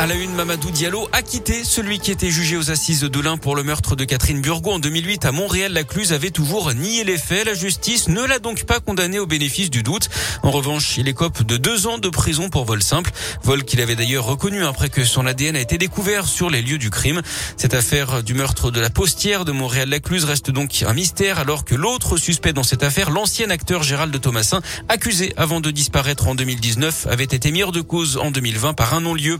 À la une, Mamadou Diallo a quitté celui qui était jugé aux assises de l'Ain pour le meurtre de Catherine Burgot en 2008 à Montréal. La Cluse avait toujours nié les faits. La justice ne l'a donc pas condamné au bénéfice du doute. En revanche, il écope de deux ans de prison pour vol simple. Vol qu'il avait d'ailleurs reconnu après que son ADN a été découvert sur les lieux du crime. Cette affaire du meurtre de la postière de Montréal-la Cluse reste donc un mystère alors que l'autre suspect dans cette affaire, l'ancien acteur Gérald Thomasin, accusé avant de disparaître en 2019, avait été mis hors de cause en 2020 par un non-lieu.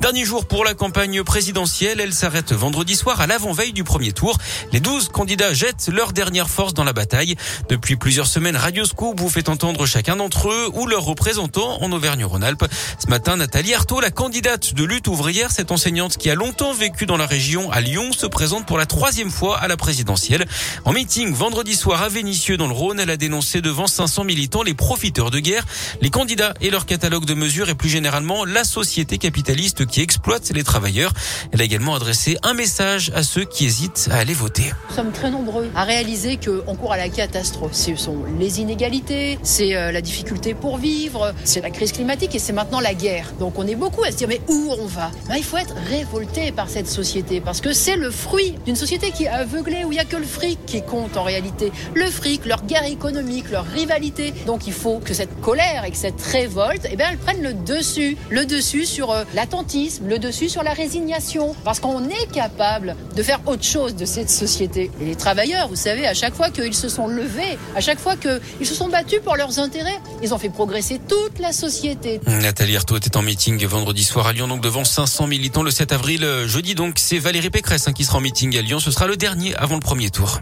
Dernier jour pour la campagne présidentielle. Elle s'arrête vendredi soir à l'avant-veille du premier tour. Les 12 candidats jettent leur dernière force dans la bataille. Depuis plusieurs semaines, Radio Scoop vous fait entendre chacun d'entre eux ou leurs représentants en Auvergne-Rhône-Alpes. Ce matin, Nathalie Arthaud, la candidate de lutte ouvrière, cette enseignante qui a longtemps vécu dans la région à Lyon, se présente pour la troisième fois à la présidentielle. En meeting vendredi soir à Vénissieux dans le Rhône, elle a dénoncé devant 500 militants les profiteurs de guerre, les candidats et leur catalogue de mesures et plus généralement la société capitaliste qui exploite les travailleurs. Elle a également adressé un message à ceux qui hésitent à aller voter. Nous sommes très nombreux à réaliser qu'on court à la catastrophe. Ce sont les inégalités, c'est euh, la difficulté pour vivre, c'est la crise climatique et c'est maintenant la guerre. Donc on est beaucoup à se dire mais où on va? Ben, Il faut être révolté par cette société parce que c'est le fruit d'une société qui est aveuglée où il n'y a que le fric qui compte en réalité. Le fric, leur guerre économique, leur rivalité. Donc il faut que cette colère et que cette révolte, eh bien, elles prennent le dessus. Le dessus sur euh, le dessus sur la résignation, parce qu'on est capable de faire autre chose de cette société. Et les travailleurs, vous savez, à chaque fois qu'ils se sont levés, à chaque fois qu'ils se sont battus pour leurs intérêts, ils ont fait progresser toute la société. Nathalie Arthaud était en meeting vendredi soir à Lyon, donc devant 500 militants le 7 avril. Euh, jeudi, donc, c'est Valérie Pécresse hein, qui sera en meeting à Lyon. Ce sera le dernier avant le premier tour.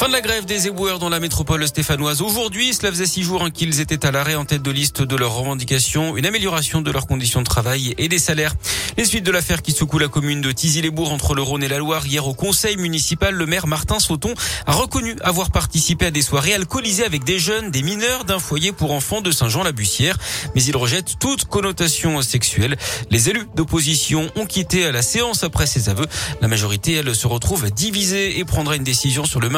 Fin de la grève des éboueurs dans la métropole stéphanoise. Aujourd'hui, cela faisait six jours hein, qu'ils étaient à l'arrêt en tête de liste de leurs revendications, une amélioration de leurs conditions de travail et des salaires. Les suites de l'affaire qui secoue la commune de Tizy-les-Bourgs entre le Rhône et la Loire. Hier au conseil municipal, le maire Martin Sauton a reconnu avoir participé à des soirées alcoolisées avec des jeunes, des mineurs d'un foyer pour enfants de Saint-Jean-la-Bussière. Mais il rejette toute connotation sexuelle. Les élus d'opposition ont quitté la séance après ces aveux. La majorité, elle, se retrouve divisée et prendra une décision sur le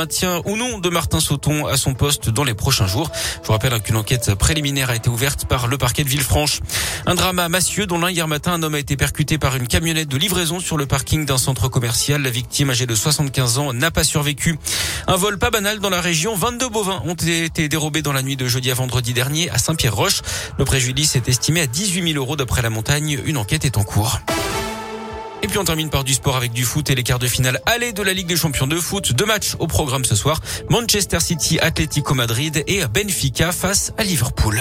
ou non de Martin Sauton à son poste dans les prochains jours. Je vous rappelle qu'une enquête préliminaire a été ouverte par le parquet de Villefranche. Un drame à Massieux, dont l'un hier matin, un homme a été percuté par une camionnette de livraison sur le parking d'un centre commercial. La victime, âgée de 75 ans, n'a pas survécu. Un vol pas banal dans la région. 22 bovins ont été dérobés dans la nuit de jeudi à vendredi dernier à Saint-Pierre-Roche. Le préjudice est estimé à 18 000 euros d'après la montagne. Une enquête est en cours. Et puis on termine par du sport avec du foot et les quarts de finale aller de la Ligue des Champions de foot. Deux matchs au programme ce soir. Manchester City, Atlético Madrid et Benfica face à Liverpool.